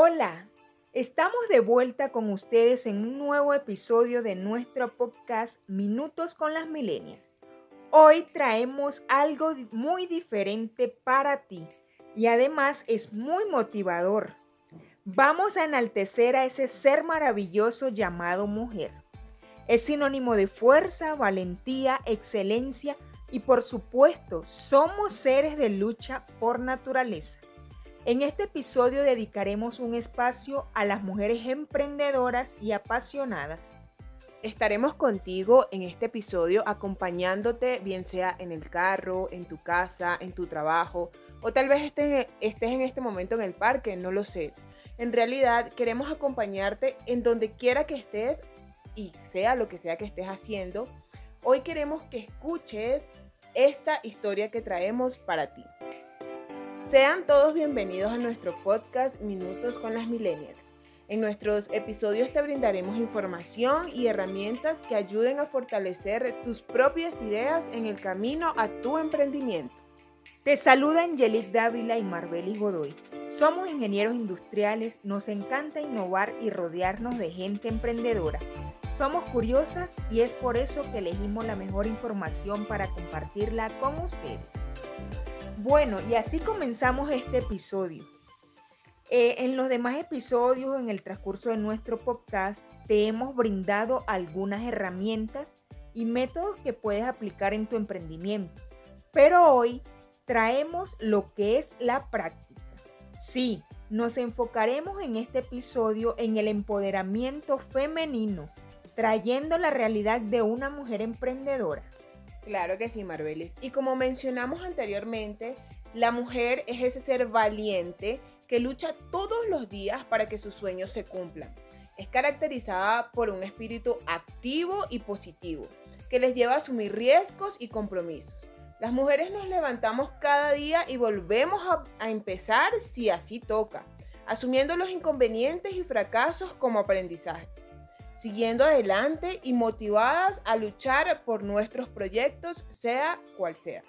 Hola, estamos de vuelta con ustedes en un nuevo episodio de nuestro podcast Minutos con las Milenias. Hoy traemos algo muy diferente para ti y además es muy motivador. Vamos a enaltecer a ese ser maravilloso llamado mujer. Es sinónimo de fuerza, valentía, excelencia y por supuesto somos seres de lucha por naturaleza. En este episodio dedicaremos un espacio a las mujeres emprendedoras y apasionadas. Estaremos contigo en este episodio acompañándote, bien sea en el carro, en tu casa, en tu trabajo, o tal vez estés, en este momento en el parque, no lo sé. En realidad queremos acompañarte en donde quiera que estés y sea lo que sea que estés haciendo. Hoy queremos que escuches esta historia que traemos para ti. Sean todos bienvenidos a nuestro podcast Minutos con las Millennials. En nuestros episodios te brindaremos información y herramientas que ayuden a fortalecer tus propias ideas en el camino a tu emprendimiento. Te saluda Angelique Dávila y Marbeli Godoy. Somos ingenieros industriales, nos encanta innovar y rodearnos de gente emprendedora. Somos curiosas y es por eso que elegimos la mejor información para compartirla con ustedes. Bueno, y así comenzamos este episodio. Eh, en los demás episodios, en el transcurso de nuestro podcast, te hemos brindado algunas herramientas y métodos que puedes aplicar en tu emprendimiento. Pero hoy traemos lo que es la práctica. Sí, nos enfocaremos en este episodio en el empoderamiento femenino, trayendo la realidad de una mujer emprendedora. Claro que sí, Marbelis. Y como mencionamos anteriormente, la mujer es ese ser valiente que lucha todos los días para que sus sueños se cumplan. Es caracterizada por un espíritu activo y positivo, que les lleva a asumir riesgos y compromisos. Las mujeres nos levantamos cada día y volvemos a, a empezar si así toca, asumiendo los inconvenientes y fracasos como aprendizajes siguiendo adelante y motivadas a luchar por nuestros proyectos, sea cual sea.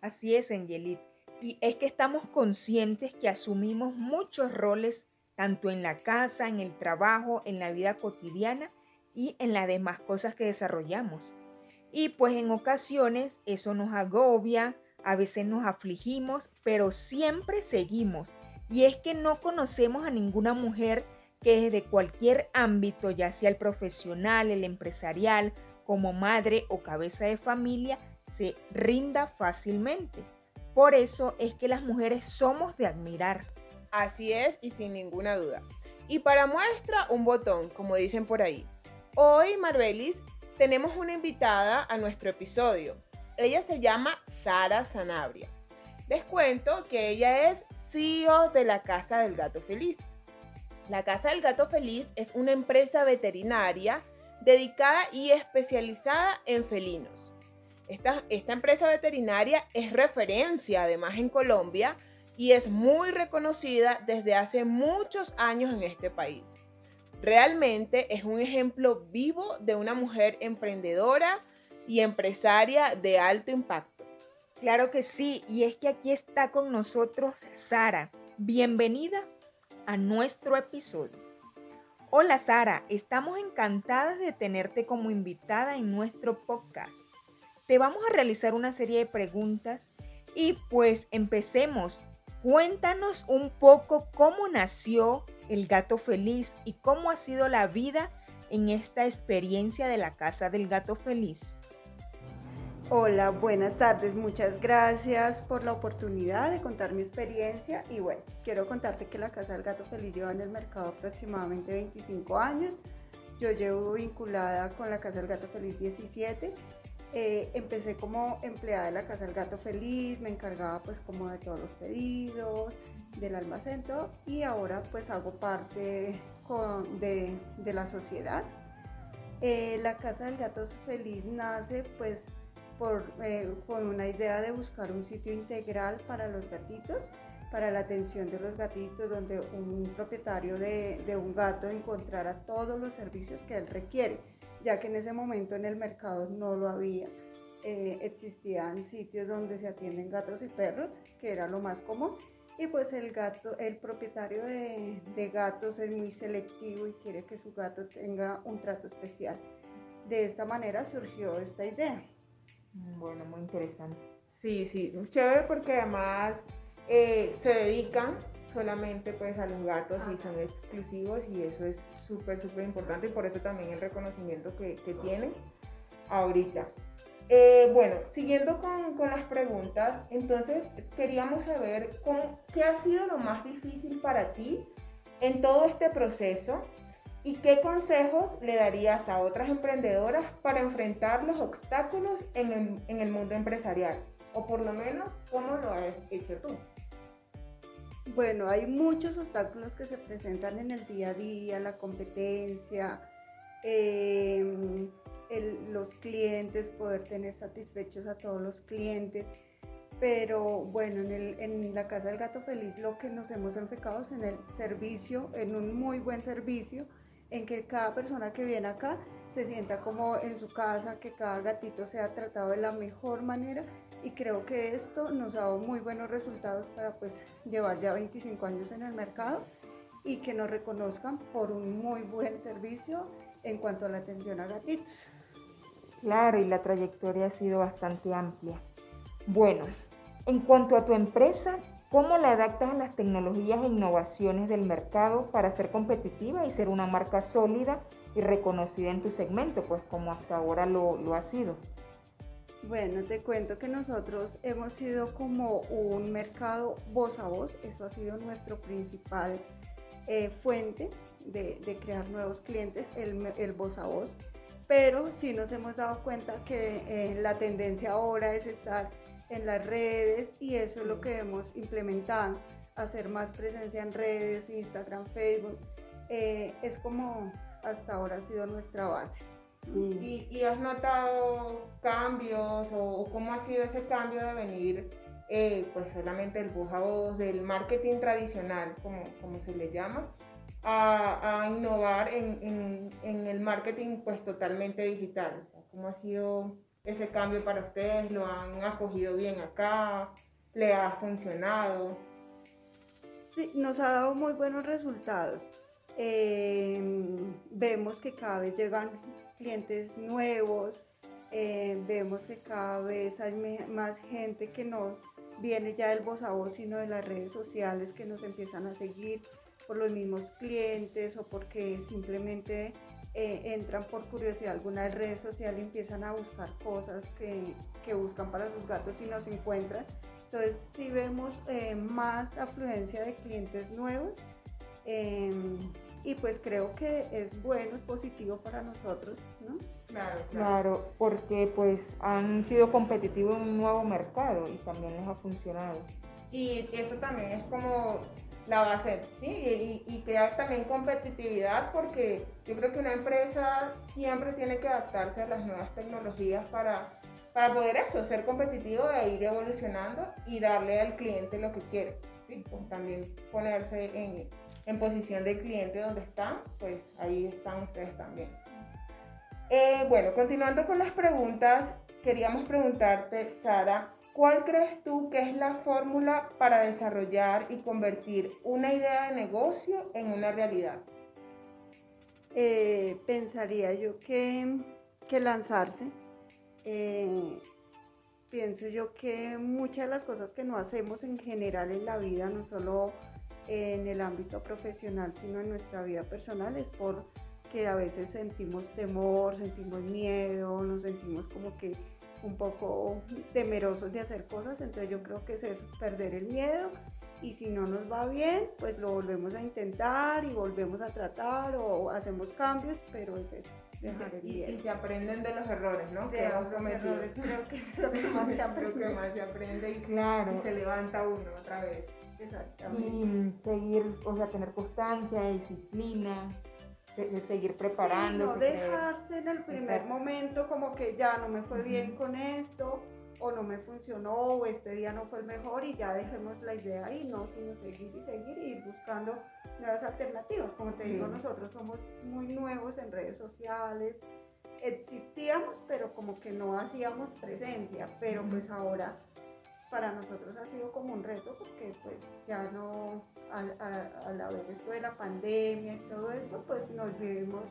Así es, Angelit. Y es que estamos conscientes que asumimos muchos roles, tanto en la casa, en el trabajo, en la vida cotidiana y en las demás cosas que desarrollamos. Y pues en ocasiones eso nos agobia, a veces nos afligimos, pero siempre seguimos. Y es que no conocemos a ninguna mujer que desde cualquier ámbito, ya sea el profesional, el empresarial, como madre o cabeza de familia, se rinda fácilmente. Por eso es que las mujeres somos de admirar. Así es y sin ninguna duda. Y para muestra, un botón, como dicen por ahí. Hoy, Marbelis, tenemos una invitada a nuestro episodio. Ella se llama Sara Sanabria. Les cuento que ella es CEO de la Casa del Gato Feliz la Casa del Gato Feliz es una empresa veterinaria dedicada y especializada en felinos. Esta, esta, empresa veterinaria es referencia además en Colombia y es muy reconocida desde hace muchos años en este país. Realmente es un ejemplo vivo de una mujer emprendedora y empresaria de alto impacto. Claro que sí, y es que aquí está con nosotros Sara. Bienvenida a nuestro episodio. Hola Sara, estamos encantadas de tenerte como invitada en nuestro podcast. Te vamos a realizar una serie de preguntas y pues empecemos. Cuéntanos un poco cómo nació el gato feliz y cómo ha sido la vida en esta experiencia de la casa del gato feliz. Hola, buenas tardes. Muchas gracias por la oportunidad de contar mi experiencia. Y bueno, quiero contarte que la Casa del Gato Feliz lleva en el mercado aproximadamente 25 años. Yo llevo vinculada con la Casa del Gato Feliz 17. Eh, empecé como empleada de la Casa del Gato Feliz, me encargaba pues como de todos los pedidos, del almacén y ahora pues hago parte de, la sociedad. Eh, la Casa del Gato Feliz nace pues por, eh, con una idea de buscar un sitio integral para los gatitos, para la atención de los gatitos, donde un propietario de, de un gato encontrara todos los servicios que él requiere, ya que en ese momento en el mercado no lo había. Eh, existían sitios donde se atienden gatos y perros, que era lo más común, Y pues el gato, el propietario de, de gatos es muy selectivo y quiere que su gato tenga un trato especial. De esta manera surgió esta idea. Bueno, muy interesante. Sí, sí, chévere porque además eh, se dedican solamente pues a los gatos y son exclusivos y eso es súper, súper importante y por eso también el reconocimiento que, que tienen ahorita. Eh, bueno, siguiendo con, con, las preguntas, entonces queríamos saber qué ha sido lo más difícil para ti en todo este proceso y qué consejos le darías a otras emprendedoras para enfrentar los obstáculos en el, el mundo empresarial o por lo menos cómo lo has hecho tú. Bueno, hay muchos obstáculos que se presentan en el día a día, la competencia, em, los clientes, poder tener satisfechos a todos los clientes. Pero bueno, en, en, la Casa del Gato Feliz lo que nos hemos enfocado es en el servicio, en un muy buen servicio, en que cada persona que viene acá se sienta como en su casa, que cada gatito sea tratado de la mejor manera y creo que esto nos ha dado muy buenos resultados para pues llevar ya 25 años en el mercado y que nos reconozcan por un muy buen servicio en cuanto a la atención a gatitos. Claro, y la trayectoria ha sido bastante amplia. Bueno, en cuanto a tu empresa, ¿cómo la adaptas a las tecnologías e innovaciones del mercado para ser competitiva y ser una marca sólida y reconocida en tu segmento, pues como hasta ahora lo, lo ha sido? Bueno, te cuento que nosotros hemos sido como un mercado voz a voz, eso ha sido nuestro principal eh, fuente de, crear nuevos clientes, el, voz a voz, pero sí nos hemos dado cuenta que eh, la tendencia ahora es estar en las redes y eso es lo que hemos implementado, hacer más presencia en redes, Instagram, Facebook, eh, es como hasta ahora ha sido nuestra base. Y, has notado cambios o, cómo ha sido ese cambio de venir, eh, pues solamente el voz a voz, del marketing tradicional, como, como se le llama, a, a innovar en, en, el marketing pues totalmente digital? ¿Cómo ha sido ese cambio para ustedes? ¿Lo han acogido bien acá? ¿Le ha funcionado? Sí, nos ha dado muy buenos resultados. Eh, vemos que cada vez llegan clientes nuevos, eh, vemos que cada vez hay más gente que no viene ya del voz a voz, sino de las redes sociales que nos empiezan a seguir por los mismos clientes o porque simplemente eh, entran por curiosidad alguna red social y empiezan a buscar cosas que, que, buscan para sus gatos y nos encuentran. Entonces sí vemos eh, más afluencia de clientes nuevos em, y pues creo que es bueno, es positivo para nosotros, ¿no? Claro, claro. porque pues han sido competitivos en un nuevo mercado y también les ha funcionado. Y eso también es como la base, ¿sí? Y, y, crear también competitividad porque yo creo que una empresa siempre tiene que adaptarse a las nuevas tecnologías para, para poder eso, ser competitivo e ir evolucionando y darle al cliente lo que quiere, ¿sí? Pues también ponerse en en posición de cliente donde están, pues ahí están ustedes también. Eh, bueno, continuando con las preguntas, queríamos preguntarte, Sara, ¿cuál crees tú que es la fórmula para desarrollar y convertir una idea de negocio en una realidad? Eh, pensaría yo que, que lanzarse. Eh, pienso yo que muchas de las cosas que no hacemos en general en la vida, no solo en el ámbito profesional, sino en nuestra vida personal, es porque a veces sentimos temor, sentimos miedo, nos sentimos como que un poco temerosos de hacer cosas, entonces yo creo que es eso, perder el miedo y si no nos va bien, pues lo volvemos a intentar y volvemos a tratar o hacemos cambios, pero es eso. Dejar el y, y, se aprenden de los errores, ¿no? De los errores, creo que es lo que más se aprende. que más se aprende y, claro. y se levanta uno otra vez. Y seguir, o sea, tener constancia, disciplina, seguir preparando. no dejarse en el primer momento como que ya no me fue bien con esto, o no me funcionó, o este día no fue el mejor y ya dejemos la idea ahí, no, sino seguir y seguir y ir buscando nuevas alternativas. Como te digo, nosotros somos muy nuevos en redes sociales, existíamos, pero como que no hacíamos presencia, pero pues ahora para nosotros ha sido como un reto porque pues ya no, al, al haber esto de la pandemia y todo esto, pues nos vivimos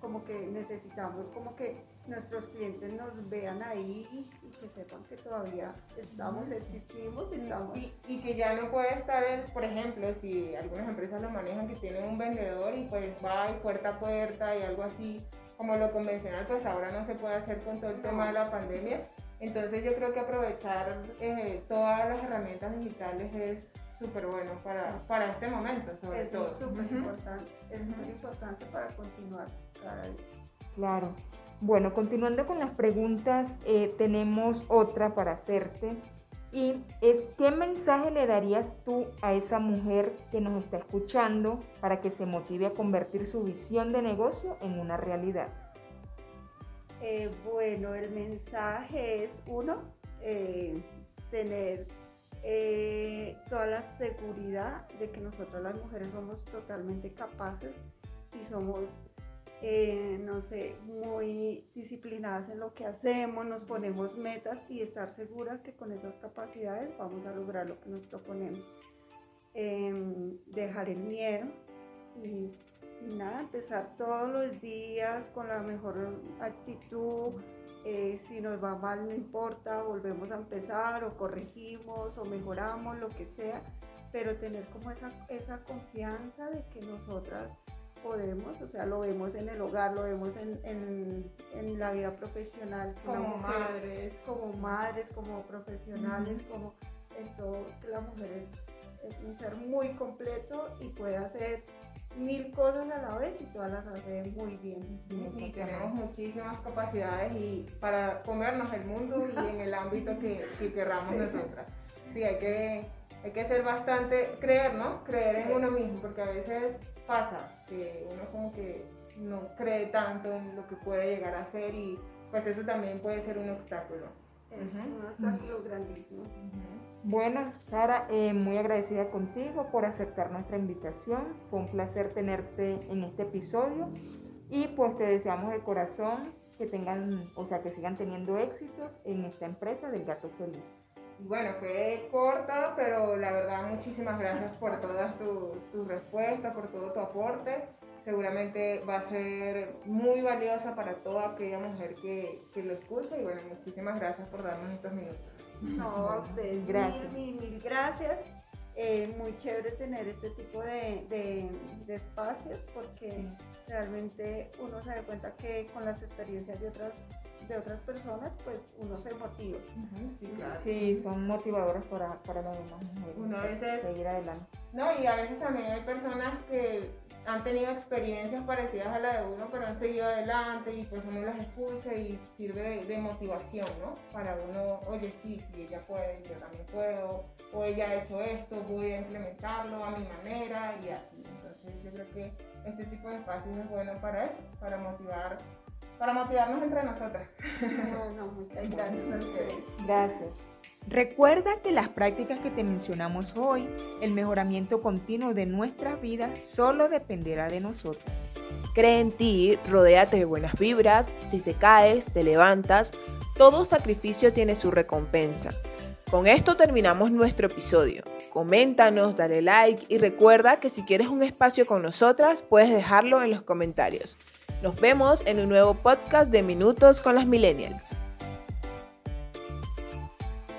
como que necesitamos como que nuestros clientes nos vean ahí y que sepan que todavía estamos, existimos y estamos. Y, que ya no puede estar, el, por ejemplo, si algunas empresas lo manejan, que tienen un vendedor y pues va y puerta a puerta y algo así, como lo convencional, pues ahora no se puede hacer con todo el tema de la pandemia. Entonces yo creo que aprovechar eh, todas las herramientas digitales es súper bueno para, para este momento, sobre es todo. Súper importante, es muy importante para continuar cada día. Claro. Bueno, continuando con las preguntas, eh, tenemos otra para hacerte. Y es, ¿qué mensaje le darías tú a esa mujer que nos está escuchando para que se motive a convertir su visión de negocio en una realidad? Eh, bueno, el mensaje es uno, eh, tener toda la seguridad de que nosotros las mujeres somos totalmente capaces y somos eh, no sé, muy disciplinadas en lo que hacemos, nos ponemos metas y estar seguras que con esas capacidades vamos a lograr lo que nos proponemos. Em, dejar el miedo y, nada, empezar todos los días con la mejor actitud. Eh, si nos va mal, no importa, volvemos a empezar o corregimos o mejoramos, lo que sea, pero tener como esa, esa confianza de que nosotras podemos, o sea, lo vemos en el hogar, lo vemos en, en, la vida profesional. Como madres. Como madres, como profesionales, como en todo, que la mujer es, es, un ser muy completo y puede hacer mil cosas a la vez y todas las hace muy bien. Sí, tenemos muchísimas capacidades y para comernos el mundo y en el ámbito que, que querramos nosotras. Sí, hay que, hay que ser bastante, creer, ¿no? Creer en uno mismo, porque a veces pasa, que uno como que no cree tanto en lo que puede llegar a ser y pues eso también puede ser un obstáculo. Es un obstáculo grandísimo. Bueno, Sara, eh, muy agradecida contigo por aceptar nuestra invitación. Fue un placer tenerte en este episodio y pues te deseamos de corazón que tengan, o sea, que sigan teniendo éxitos en esta empresa del gato feliz. Bueno, fue corta, pero la verdad muchísimas gracias por todas tus respuestas, por todo tu aporte. Seguramente va a ser muy valiosa para toda aquella mujer que, que lo escuche y bueno, muchísimas gracias por darnos estos minutos. No, a ustedes, gracias. Mil, mil, gracias. Eh, muy chévere tener este tipo de, de, espacios porque realmente uno se da cuenta que con las experiencias de otras de otras personas, pues uno se motiva. sí, son motivadoras para, para las demás mujeres. seguir adelante. No, y a veces también hay personas que han tenido experiencias parecidas a la de uno, pero han seguido adelante y pues uno las escucha y sirve de, motivación, ¿no? Para uno, oye, sí, sí, ella puede, yo también puedo, o ella ha hecho esto, voy a implementarlo a mi manera y así. Entonces yo creo que este tipo de espacios es bueno para eso, para motivar para motivarnos entre nosotras. Bueno, muchas gracias a ustedes. Gracias. Recuerda que las prácticas que te mencionamos hoy, el mejoramiento continuo de nuestras vidas, solo dependerá de nosotros. Cree en ti, rodéate de buenas vibras, si te caes, te levantas, todo sacrificio tiene su recompensa. Con esto terminamos nuestro episodio. Coméntanos, dale like y recuerda que si quieres un espacio con nosotras, puedes dejarlo en los comentarios. Nos vemos en un nuevo podcast de Minutos con las Millennials.